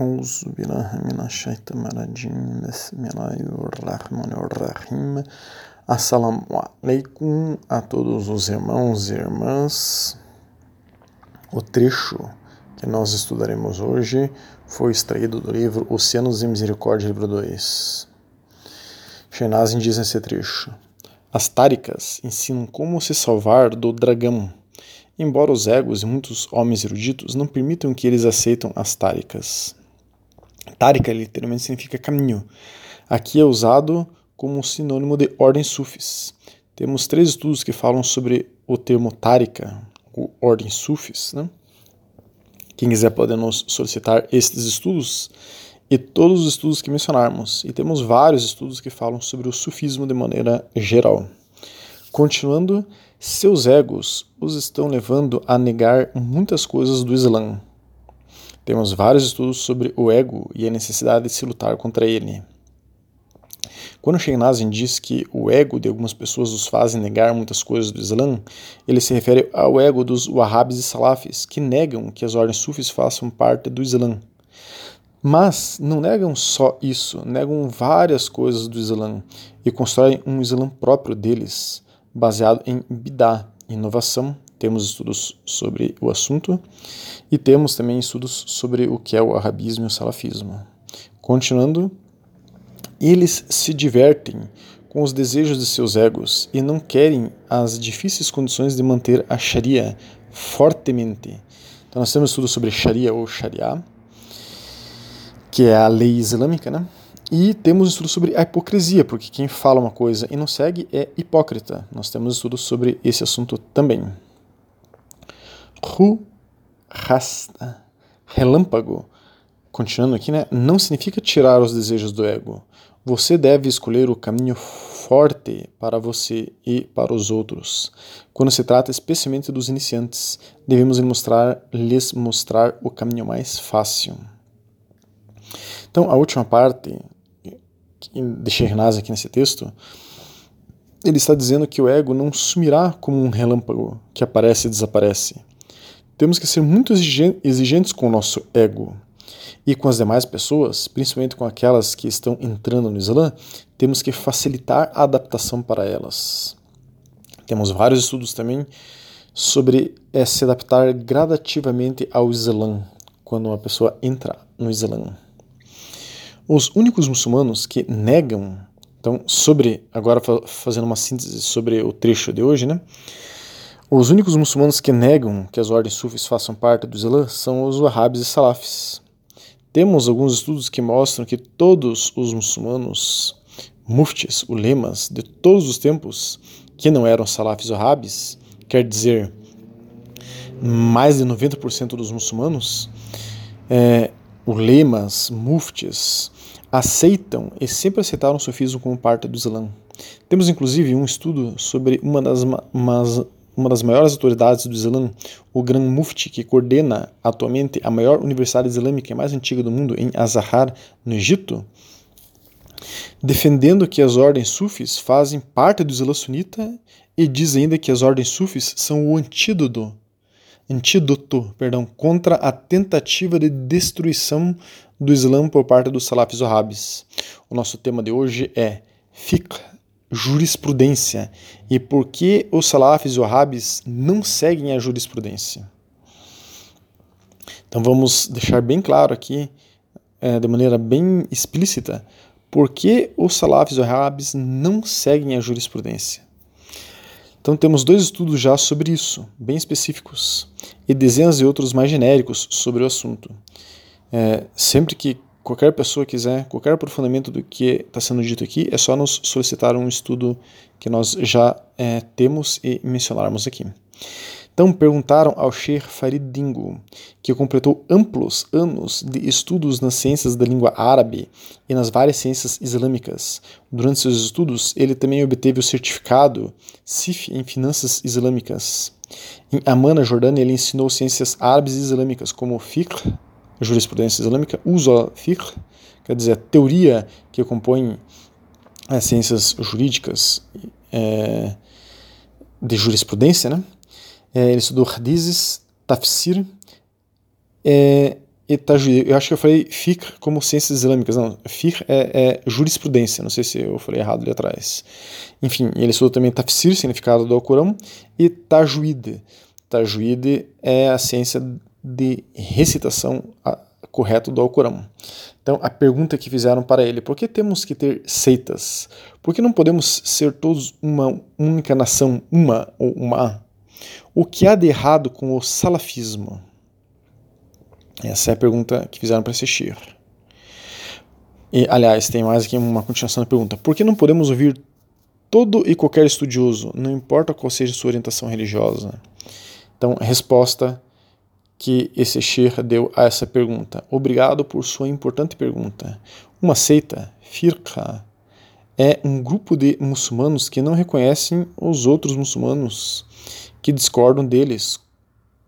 أعوذ بالله من الشيطان الرجيم بسم الله الرحمن الرحيم Assalamu alaikum a todos os irmãos e irmãs. O trecho que nós estudaremos hoje foi extraído do livro Oceanos de Misericórdia, livro 2. Shenazin diz nesse trecho: As táricas ensinam como se salvar do dragão, embora os egos e muitos homens eruditos não permitam que eles aceitem as táricas. Tárika literalmente significa caminho. Aqui é usado como sinônimo de ordem sufis. Temos três estudos que falam sobre o termo tárika, ou ordem sufis. Né? Quem quiser pode nos solicitar estes estudos e todos os estudos que mencionarmos. E temos vários estudos que falam sobre o sufismo de maneira geral. Continuando, seus egos os estão levando a negar muitas coisas do Islã. Temos vários estudos sobre o ego e a necessidade de se lutar contra ele. Quando Sheikh diz que o ego de algumas pessoas os faz negar muitas coisas do Islã, ele se refere ao ego dos Wahhabis e Salafis, que negam que as ordens sufis façam parte do Islã. Mas não negam só isso, negam várias coisas do Islã e constroem um Islã próprio deles, baseado em bidá, inovação, temos estudos sobre o assunto e temos também estudos sobre o que é o arabismo e o salafismo. Continuando, eles se divertem com os desejos de seus egos e não querem as difíceis condições de manter a Sharia fortemente. Então nós temos estudos sobre Sharia ou Sharia, que é a lei islâmica, né? E temos estudos sobre a hipocrisia, porque quem fala uma coisa e não segue é hipócrita. Nós temos estudos sobre esse assunto também. Ru rasta, relâmpago, continuando aqui, né, não significa tirar os desejos do ego. Você deve escolher o caminho forte para você e para os outros. Quando se trata especialmente dos iniciantes, devemos mostrar, lhes mostrar o caminho mais fácil. Então, a última parte de Shernaz aqui nesse texto, ele está dizendo que o ego não sumirá como um relâmpago que aparece e desaparece. Temos que ser muito exigentes com o nosso ego. E com as demais pessoas, principalmente com aquelas que estão entrando no Islã, temos que facilitar a adaptação para elas. Temos vários estudos também sobre é, se adaptar gradativamente ao Islã quando uma pessoa entra no Islã. Os únicos muçulmanos que negam, então, sobre, agora fazendo uma síntese sobre o trecho de hoje, né? Os únicos muçulmanos que negam que as ordens sufis façam parte do Islã são os wahhabis e salafis. Temos alguns estudos que mostram que todos os muçulmanos, muftis, ulemas, de todos os tempos, que não eram salafis ou wahhabis, quer dizer, mais de 90% dos muçulmanos, é, ulemas, muftis, aceitam e sempre aceitaram o sufismo como parte do Islã. Temos inclusive um estudo sobre uma das, umas, uma das maiores autoridades do Islã, o Gran Mufti, que coordena atualmente a maior universidade islâmica mais antiga do mundo, em Azahar, no Egito, defendendo que as ordens sufis fazem parte do Islã sunita e diz ainda que as ordens sufis são o antídoto, antídoto perdão, contra a tentativa de destruição do Islã por parte dos salafis wahhabis. O nosso tema de hoje é fiqh jurisprudência e por que os salafis e wahhabis não seguem a jurisprudência. Então vamos deixar bem claro aqui, é, de maneira bem explícita, por que os salafis e wahhabis não seguem a jurisprudência. Então temos dois estudos já sobre isso, bem específicos, e dezenas de outros mais genéricos sobre o assunto. É, sempre que qualquer pessoa quiser, qualquer aprofundamento do que está sendo dito aqui, é só nos solicitar um estudo que nós já é, temos e mencionarmos aqui. Então perguntaram ao Sheikh Farid Dingo, que completou amplos anos de estudos nas ciências da língua árabe e nas várias ciências islâmicas. Durante seus estudos, ele também obteve o certificado CIF em finanças islâmicas. Em Amman, na Jordânia, ele ensinou ciências árabes e islâmicas como fiqh, jurisprudência islâmica, usa fiqh, quer dizer, a teoria que compõe as ciências jurídicas é, de jurisprudência, né? É, ele estudou hadizes, tafsir, é, e tajwid. Eu acho que eu falei fiqh como ciências islâmicas. Não, fiqh é, é, jurisprudência. Não sei se eu falei errado ali atrás. Enfim, ele estudou também tafsir, significado do Alcorão, e tajwid. Tajwid é a ciência de recitação correta do Alcorão. Então, a pergunta que fizeram para ele: por que temos que ter seitas? Por que não podemos ser todos uma única nação, uma ou uma? O que há de errado com o salafismo? Essa é a pergunta que fizeram para esse Shir. E, aliás, tem mais aqui uma continuação da pergunta. Por que não podemos ouvir todo e qualquer estudioso, não importa qual seja sua orientação religiosa? Então, resposta que esse Shir deu a essa pergunta. Obrigado por sua importante pergunta. Uma seita, firqa, é um grupo de muçulmanos que não reconhecem os outros muçulmanos, que discordam deles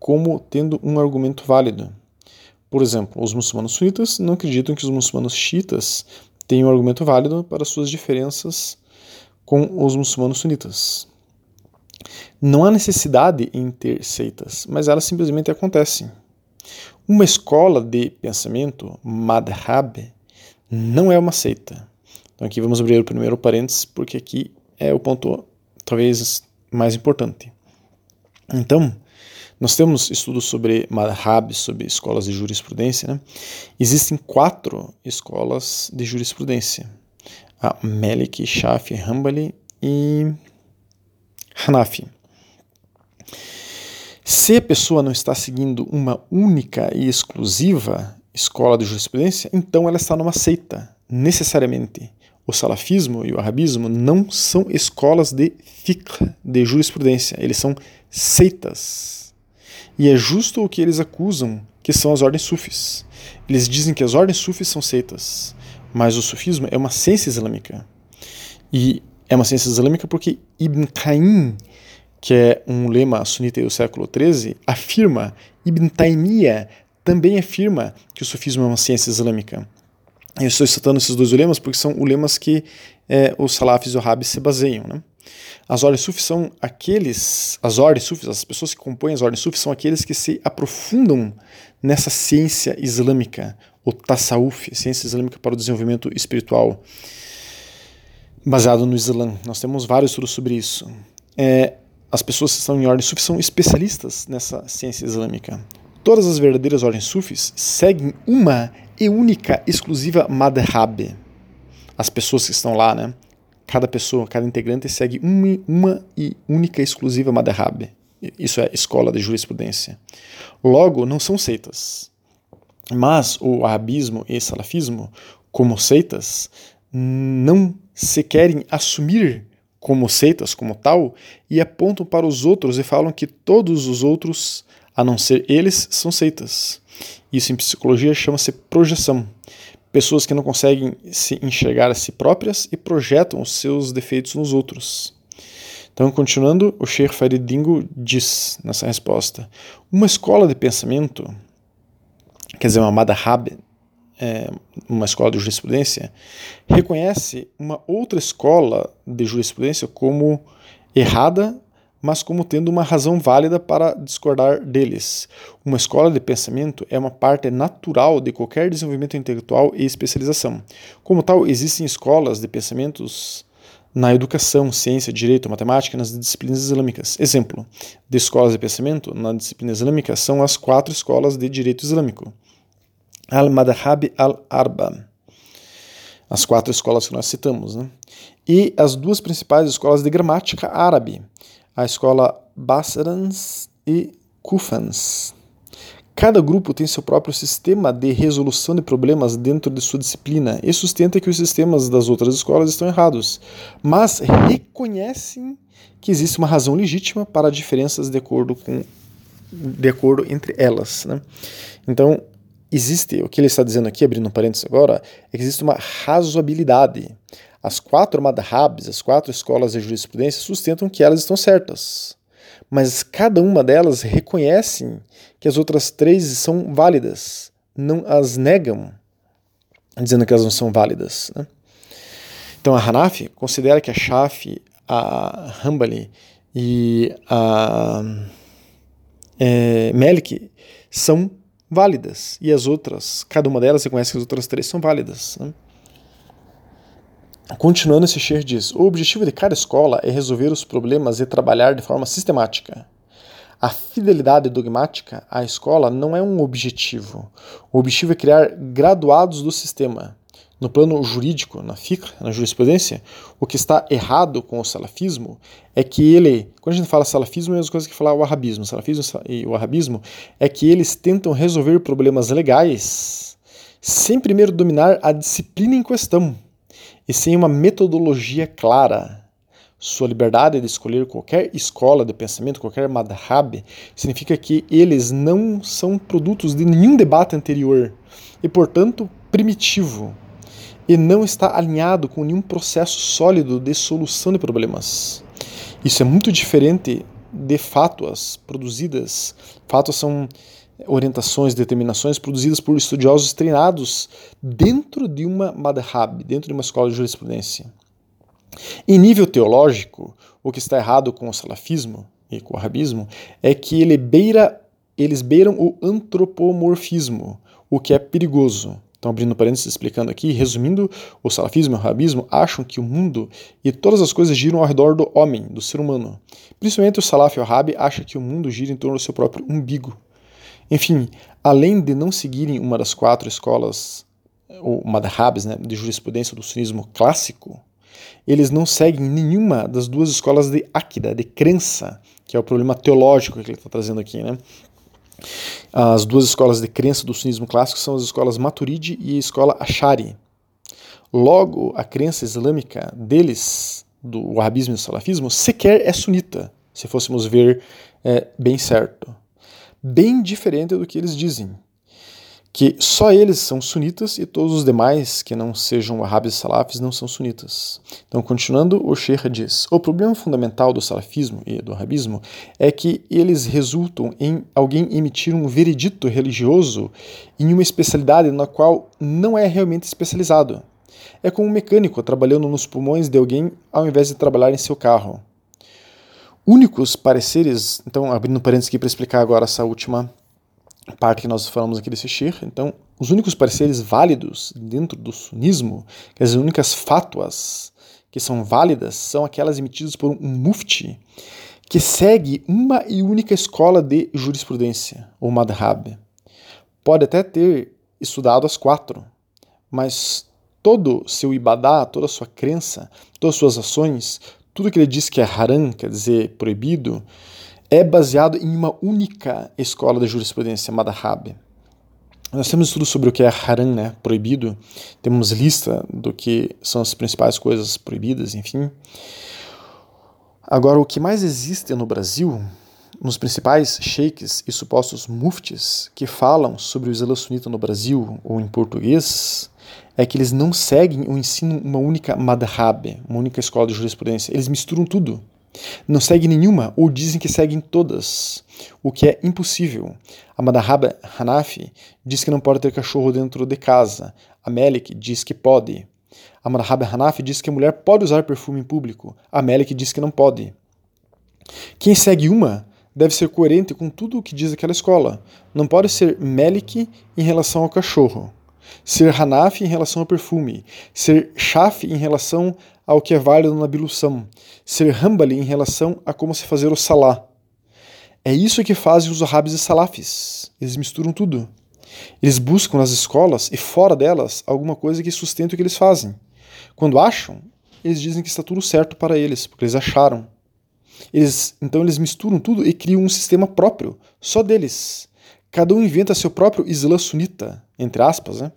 como tendo um argumento válido. Por exemplo, os muçulmanos sunitas não acreditam que os muçulmanos xiitas tenham um argumento válido para suas diferenças com os muçulmanos sunitas. Não há necessidade em ter seitas, mas elas simplesmente acontecem. Uma escola de pensamento, madhab, não é uma seita. Então aqui vamos abrir o primeiro parênteses, porque aqui é o ponto talvez mais importante. Então, nós temos estudos sobre madhab, sobre escolas de jurisprudência. Né? Existem quatro escolas de jurisprudência: a Malik, Shafi, Hanbali e Hanafi. Se a pessoa não está seguindo uma única e exclusiva escola de jurisprudência, então ela está numa seita, necessariamente. O salafismo e o arabismo não são escolas de fiqh, de jurisprudência, eles são seitas. E é justo o que eles acusam, que são as ordens sufis. Eles dizem que as ordens sufis são seitas, mas o sufismo é uma ciência islâmica. E é uma ciência islâmica porque Ibn Qayyim, que é um lema sunita do século XIII, afirma, Ibn Taymiyyah também afirma que o sufismo é uma ciência islâmica. Eu estou citando esses dois lemas porque são lemas que é, os salafis e os rabis se baseiam. Né? As ordens sufis são aqueles, as ordens sufis, as pessoas que compõem as ordens sufis são aqueles que se aprofundam nessa ciência islâmica, o tasawuf, ciência islâmica para o desenvolvimento espiritual, baseado no Islã. Nós temos vários estudos sobre isso. É, as pessoas que estão em ordens sufis são especialistas nessa ciência islâmica. Todas as verdadeiras ordens sufis seguem uma e única, exclusiva madhab. As pessoas que estão lá, né? cada pessoa, cada integrante segue uma, uma e única exclusiva madhab. Isso é escola de jurisprudência. Logo, não são seitas. Mas o arabismo e salafismo, como seitas, não se querem assumir como seitas, como tal, e apontam para os outros e falam que todos os outros, a não ser eles, são seitas. Isso em psicologia chama-se projeção pessoas que não conseguem se enxergar a si próprias e projetam os seus defeitos nos outros. Então, continuando, o Sheikh Farid Dingo diz nessa resposta: uma escola de pensamento, quer dizer, uma madhab, é, uma escola de jurisprudência, reconhece uma outra escola de jurisprudência como errada mas como tendo uma razão válida para discordar deles. Uma escola de pensamento é uma parte natural de qualquer desenvolvimento intelectual e especialização. Como tal, existem escolas de pensamentos na educação, ciência, direito, matemática, nas disciplinas islâmicas. Exemplo de escolas de pensamento na disciplina islâmica são as quatro escolas de direito islâmico. Al-Madhhab al-Arba. As quatro escolas que nós citamos. Né? E as duas principais escolas de gramática árabe, a escola Basrans e Kufans. Cada grupo tem seu próprio sistema de resolução de problemas dentro de sua disciplina e sustenta que os sistemas das outras escolas estão errados, mas reconhecem que existe uma razão legítima para diferenças de acordo com de acordo entre elas. Né? Então, existe, o que ele está dizendo aqui, abrindo parênteses agora, é que existe uma razoabilidade. As quatro madhabs, as quatro escolas de jurisprudência, sustentam que elas estão certas. Mas cada uma delas reconhecem que as outras três são válidas, não as negam, dizendo que elas não são válidas. Né? Então a Hanafi considera que a Shafi, a Hanbali e a é, Malik são válidas e as outras, cada uma delas reconhece que as outras três são válidas. Né? Continuando, esse Sher diz: o objetivo de cada escola é resolver os problemas e trabalhar de forma sistemática. A fidelidade dogmática à escola não é um objetivo. O objetivo é criar graduados do sistema. No plano jurídico, na fiqh, na jurisprudência, o que está errado com o salafismo é que ele, quando a gente fala salafismo, é a mesma coisa que falar o arabismo. O salafismo e o arabismo é que eles tentam resolver problemas legais sem primeiro dominar a disciplina em questão e sem uma metodologia clara. Sua liberdade de escolher qualquer escola de pensamento, qualquer madhab, significa que eles não são produtos de nenhum debate anterior e, portanto, primitivo e não está alinhado com nenhum processo sólido de solução de problemas. Isso é muito diferente de fátuas produzidas. Fátuas são orientações, determinações produzidas por estudiosos treinados dentro de uma madhab, dentro de uma escola de jurisprudência. Em nível teológico, o que está errado com o salafismo e com o arabismo é que ele beira, eles beiram o antropomorfismo, o que é perigoso. Então, abrindo parênteses, explicando aqui, resumindo, o salafismo e o rabismo acham que o mundo e todas as coisas giram ao redor do homem, do ser humano. Principalmente o salaf e o rabi acham que o mundo gira em torno do seu próprio umbigo. Enfim, além de não seguirem uma das quatro escolas, ou madhabs, né, de jurisprudência do sunismo clássico, eles não seguem nenhuma das duas escolas de Akida, de crença, que é o problema teológico que ele está trazendo aqui, né? As duas escolas de crença do sunismo clássico são as escolas Maturidi e a escola Ashari. Logo, a crença islâmica deles, do wahhabismo e do salafismo, sequer é sunita, se fôssemos ver é, bem certo. Bem diferente do que eles dizem que só eles são sunitas e todos os demais que não sejam wahhabis e salafis não são sunitas. Então, continuando, o Sheikh diz: o problema fundamental do salafismo e do wahhabismo é que eles resultam em alguém emitir um veredito religioso em uma especialidade na qual não é realmente especializado. É como um mecânico trabalhando nos pulmões de alguém ao invés de trabalhar em seu carro. Únicos pareceres, então abrindo parênteses aqui para explicar agora essa última parte que nós falamos aqui desse Shir. Então, os únicos pareceres válidos dentro do sunismo, as únicas fátuas que são válidas, são aquelas emitidas por um mufti que segue uma e única escola de jurisprudência, ou madhab. Pode até ter estudado as quatro, mas todo seu ibadá, toda a sua crença, todas as suas ações, tudo que ele diz que é haram, quer dizer proibido, é baseado em uma única escola de jurisprudência, Madhab. Nós temos estudo sobre o que é haram, né, proibido, temos lista do que são as principais coisas proibidas, enfim. Agora, o que mais existe no Brasil, nos principais sheiks e supostos muftis que falam sobre o Islã sunita no Brasil ou em português, é que eles não seguem o ensino uma única madhab, uma única escola de jurisprudência. Eles misturam tudo. Não segue nenhuma ou dizem que seguem todas, o que é impossível. A Madhab Hanafi diz que não pode ter cachorro dentro de casa. A Melik diz que pode. A Madhab Hanafi diz que a mulher pode usar perfume em público. A Melik diz que não pode. Quem segue uma deve ser coerente com tudo o que diz aquela escola. Não pode ser Melik em relação ao cachorro, ser Hanafi em relação ao perfume, ser Shafi em relação ao que é válido na bilução, ser Hambali em relação a como se fazer o salá. É isso que fazem os Wahhabis e Salafis. Eles misturam tudo. Eles buscam nas escolas e fora delas alguma coisa que sustente o que eles fazem. Quando acham, eles dizem que está tudo certo para eles, porque eles acharam. Eles, então eles misturam tudo e criam um sistema próprio, só deles. Cada um inventa seu próprio Islã sunita, entre aspas, né?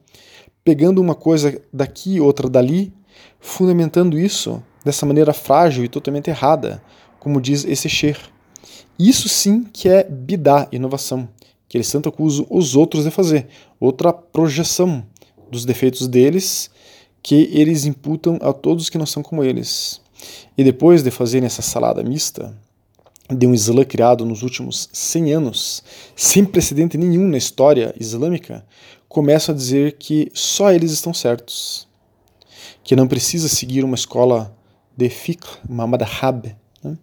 pegando uma coisa daqui, outra dali, fundamentando isso dessa maneira frágil e totalmente errada, como diz esse Sher. Isso sim que é bidá, inovação, que eles tanto acusam os outros de fazer, outra projeção dos defeitos deles que eles imputam a todos que não são como eles. E depois de fazerem essa salada mista, de um Islã criado nos últimos 100 anos, sem precedente nenhum na história islâmica, começam a dizer que só eles estão certos que não precisa seguir uma escola de fiqh, uma madhab. Né?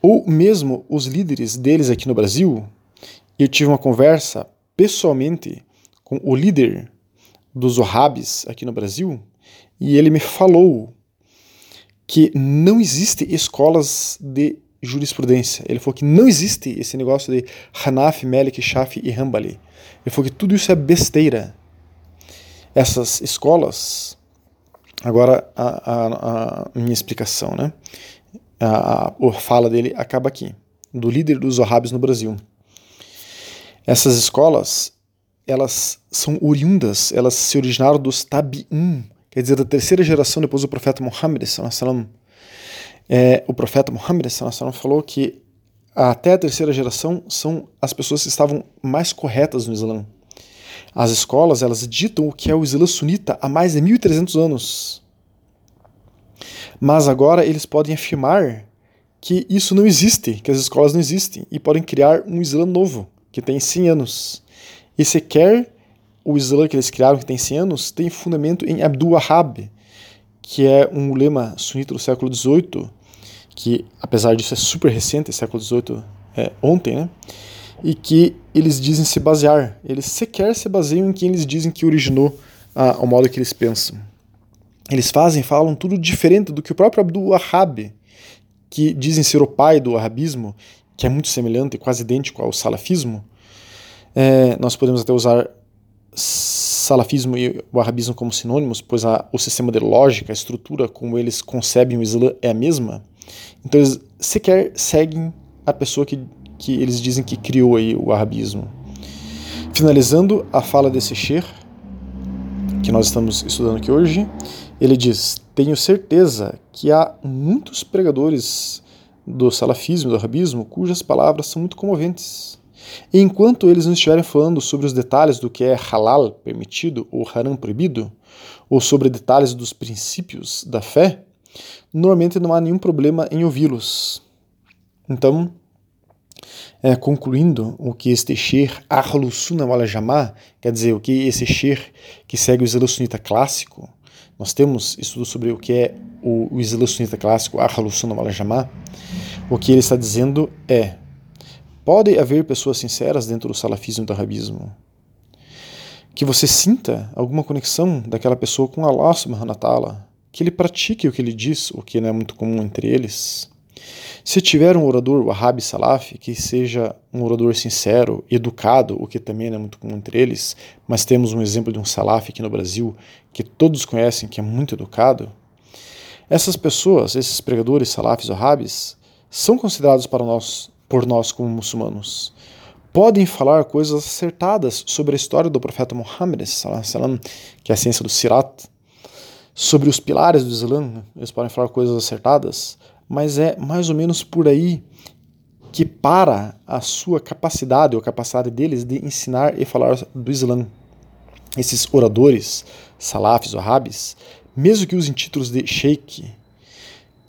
Ou mesmo os líderes deles aqui no Brasil, eu tive uma conversa pessoalmente com o líder dos Wahhabis aqui no Brasil e ele me falou que não existe escolas de jurisprudência. Ele falou que não existe esse negócio de Hanafi, Malik, Shafi e Hanbali. Ele falou que tudo isso é besteira. Essas escolas. Agora a, a, a minha explicação, né? A, a, fala dele acaba aqui, do líder dos Wahhabis no Brasil. Essas escolas, elas são oriundas, elas se originaram dos Tabi'un, quer dizer, da terceira geração depois do profeta Muhammad, é, o profeta Muhammad falou que até a terceira geração são as pessoas que estavam mais corretas no Islã. As escolas, elas ditam o que é o Islã sunita há mais de 1300 anos. Mas agora eles podem afirmar que isso não existe, que as escolas não existem, e podem criar um Islã novo, que tem 100 anos. E sequer o Islã que eles criaram, que tem 100 anos, tem fundamento em Abdul Wahhab, que é um lema sunita do século XVIII, que apesar disso é super recente, século XVIII é ontem, né? E que eles dizem se basear, eles sequer se baseiam em quem eles dizem que originou ah, o modo que eles pensam. Eles fazem, falam tudo diferente do que o próprio Abdul Wahhab, que dizem ser o pai do wahhabismo, que é muito semelhante, quase idêntico ao salafismo. É, nós podemos até usar salafismo e wahhabismo como sinônimos, pois a, o sistema de lógica, a estrutura como eles concebem o Islã é a mesma. Então eles sequer seguem a pessoa que, que eles dizem que criou aí o wahhabismo. Finalizando a fala desse Sheikh, que nós estamos estudando aqui hoje, ele diz: Tenho certeza que há muitos pregadores do salafismo, do wahhabismo, cujas palavras são muito comoventes e enquanto eles não estiverem falando sobre os detalhes do que é halal permitido ou haram proibido, ou sobre detalhes dos princípios da fé, normalmente não há nenhum problema em ouvi-los. Então, é, concluindo o que este Sheikh Ahlus Sunnah wal Jamaa, quer dizer, o que esse Sheikh que segue o Islã Sunita clássico, nós temos estudo sobre o que é o, o Islã Sunita clássico, Ahlus Sunnah wal Jamaa, o que ele está dizendo é Pode haver pessoas sinceras dentro do salafismo e do arabismo. Que você sinta alguma conexão daquela pessoa com Allah subhanahu wa ta'ala, que ele pratique o que ele diz, o que não é muito comum entre eles. Se tiver um orador wahhabi salaf, que seja um orador sincero, educado, o que também não é muito comum entre eles, mas temos um exemplo de um salaf aqui no Brasil que todos conhecem, que é muito educado, essas pessoas, esses pregadores salafis wahhabis, são considerados para nós por nós como muçulmanos. Podem falar coisas acertadas sobre a história do profeta Muhammad, que é a ciência do Sirat, sobre os pilares do Islã, eles podem falar coisas acertadas, mas é mais ou menos por aí que para a sua capacidade ou a capacidade deles de ensinar e falar do Islã. Esses oradores, salafis ou arabes, mesmo que usem títulos de sheikh,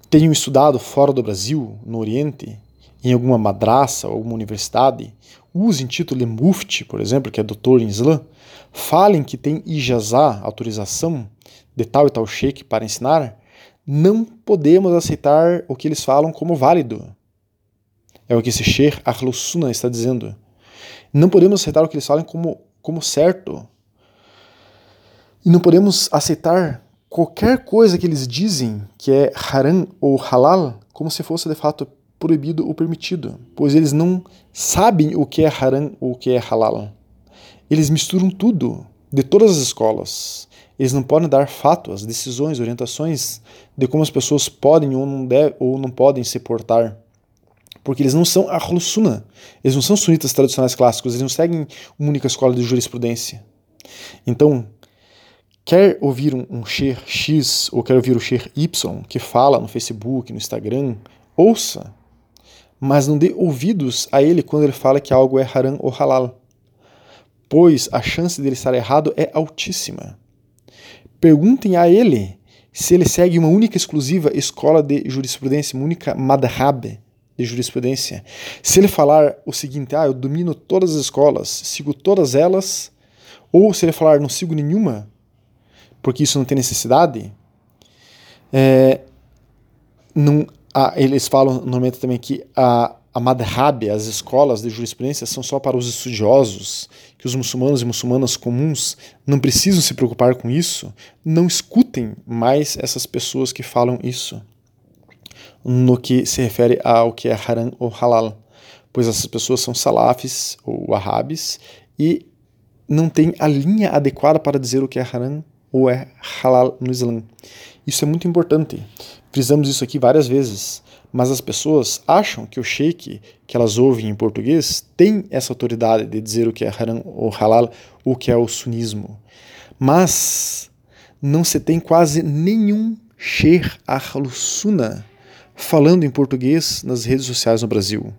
tenham estudado fora do Brasil, no Oriente, em alguma madraça ou alguma universidade, usem título de mufti, por exemplo, que é doutor em Islã, falem que tem ijazá, autorização de tal e tal sheik para ensinar, não podemos aceitar o que eles falam como válido. É o que esse sheikh Ahlus está dizendo. Não podemos aceitar o que eles falam como, como certo. E não podemos aceitar qualquer coisa que eles dizem que é haram ou halal como se fosse de fato proibido ou permitido, pois eles não sabem o que é haram ou o que é halal. Eles misturam tudo, de todas as escolas. Eles não podem dar fatos, decisões, orientações de como as pessoas podem ou não, deve, ou não podem se portar. Porque eles não são Ahlus Sunnah, eles não são sunitas tradicionais clássicos, eles não seguem uma única escola de jurisprudência. Então, quer ouvir um, um X ou quer ouvir o Sheikh Y que fala no Facebook, no Instagram, ouça mas não dê ouvidos a ele quando ele fala que algo é haram ou halal, pois a chance dele estar errado é altíssima. Perguntem a ele se ele segue uma única exclusiva escola de jurisprudência, uma única madhab de jurisprudência. Se ele falar o seguinte, ah, eu domino todas as escolas, sigo todas elas, ou se ele falar não sigo nenhuma, porque isso não tem necessidade, é, não, ah, eles falam normalmente também que a, a madhhab, as escolas de jurisprudência, são só para os estudiosos, que os muçulmanos e muçulmanas comuns não precisam se preocupar com isso, não escutem mais essas pessoas que falam isso no que se refere ao que é haram ou halal, pois essas pessoas são salafis ou wahhabis e não têm a linha adequada para dizer o que é haram ou é halal no Islã. Isso é muito importante. Frisamos isso aqui várias vezes mas as pessoas acham que o sheik que elas ouvem em português tem essa autoridade de dizer o que é haram ou halal, o que é o sunismo. Mas não se tem quase nenhum sheikh ahl-sunnah falando em português nas redes sociais no Brasil.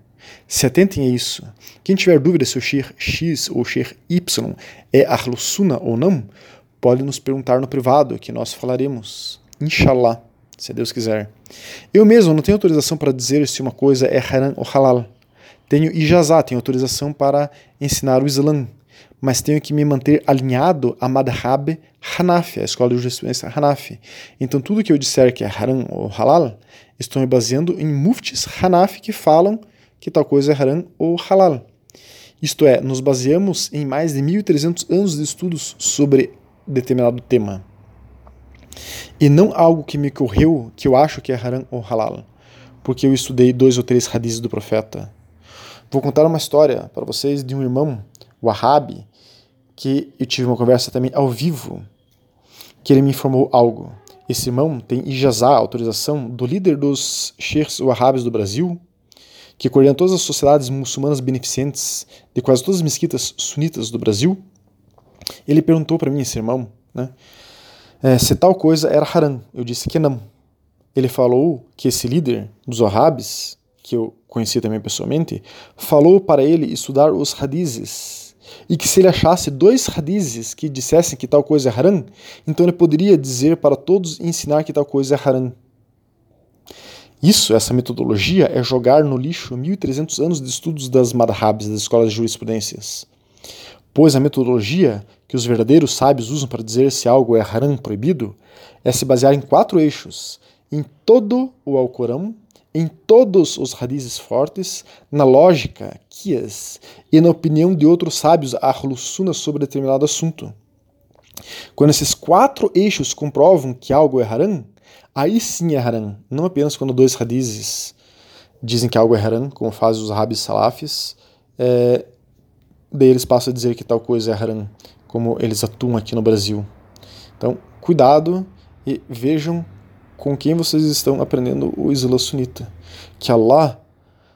Se atentem a isso. Quem tiver dúvida se o sheikh X ou sheikh Y é ahl-sunnah ou não, pode nos perguntar no privado que nós falaremos. Inshallah se Deus quiser. Eu mesmo não tenho autorização para dizer se uma coisa é haram ou halal. Tenho ijazá, tenho autorização para ensinar o Islã, mas tenho que me manter alinhado a madhab Hanafi, a escola de jurisprudência Hanafi. Então tudo que eu disser que é haram ou halal, estou me baseando em muftis Hanafi que falam que tal coisa é haram ou halal. Isto é, nos baseamos em mais de 1.300 anos de estudos sobre determinado tema e não algo que me ocorreu que eu acho que é haram ou halal, porque eu estudei dois ou três hadiths do profeta. Vou contar uma história para vocês de um irmão, o que eu tive uma conversa também ao vivo, que ele me informou algo. Esse irmão tem ijazá, autorização, do líder dos sheikhs wahhabis do Brasil, que coordena todas as sociedades muçulmanas beneficentes de quase todas as mesquitas sunitas do Brasil. Ele perguntou para mim, esse irmão, né, é, se tal coisa era haram. Eu disse que não. Ele falou que esse líder dos Wahhabis, que eu conheci também pessoalmente, falou para ele estudar os hadizes e que se ele achasse dois hadizes que dissessem que tal coisa é haram, então ele poderia dizer para todos e ensinar que tal coisa é haram. Isso, essa metodologia, é jogar no lixo 1.300 anos de estudos das madhabs, das escolas de jurisprudências pois a metodologia que os verdadeiros sábios usam para dizer se algo é haram proibido é se basear em quatro eixos: em todo o Alcorão, em todos os hadizes fortes, na lógica, kias, e na opinião de outros sábios, ahlus sobre determinado assunto. Quando esses quatro eixos comprovam que algo é haram, aí sim é haram, não apenas quando dois hadizes dizem que algo é haram, como fazem os rabis salafis, é, daí eles passam a dizer que tal coisa é haram, como eles atuam aqui no Brasil. Então, cuidado e vejam com quem vocês estão aprendendo o Islã sunita. Que Allah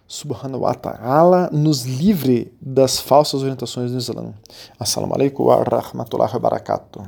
subhanahu wa ta'ala nos livre das falsas orientações do Islã. Assalamu alaikum wa rahmatullahi wa barakatuh.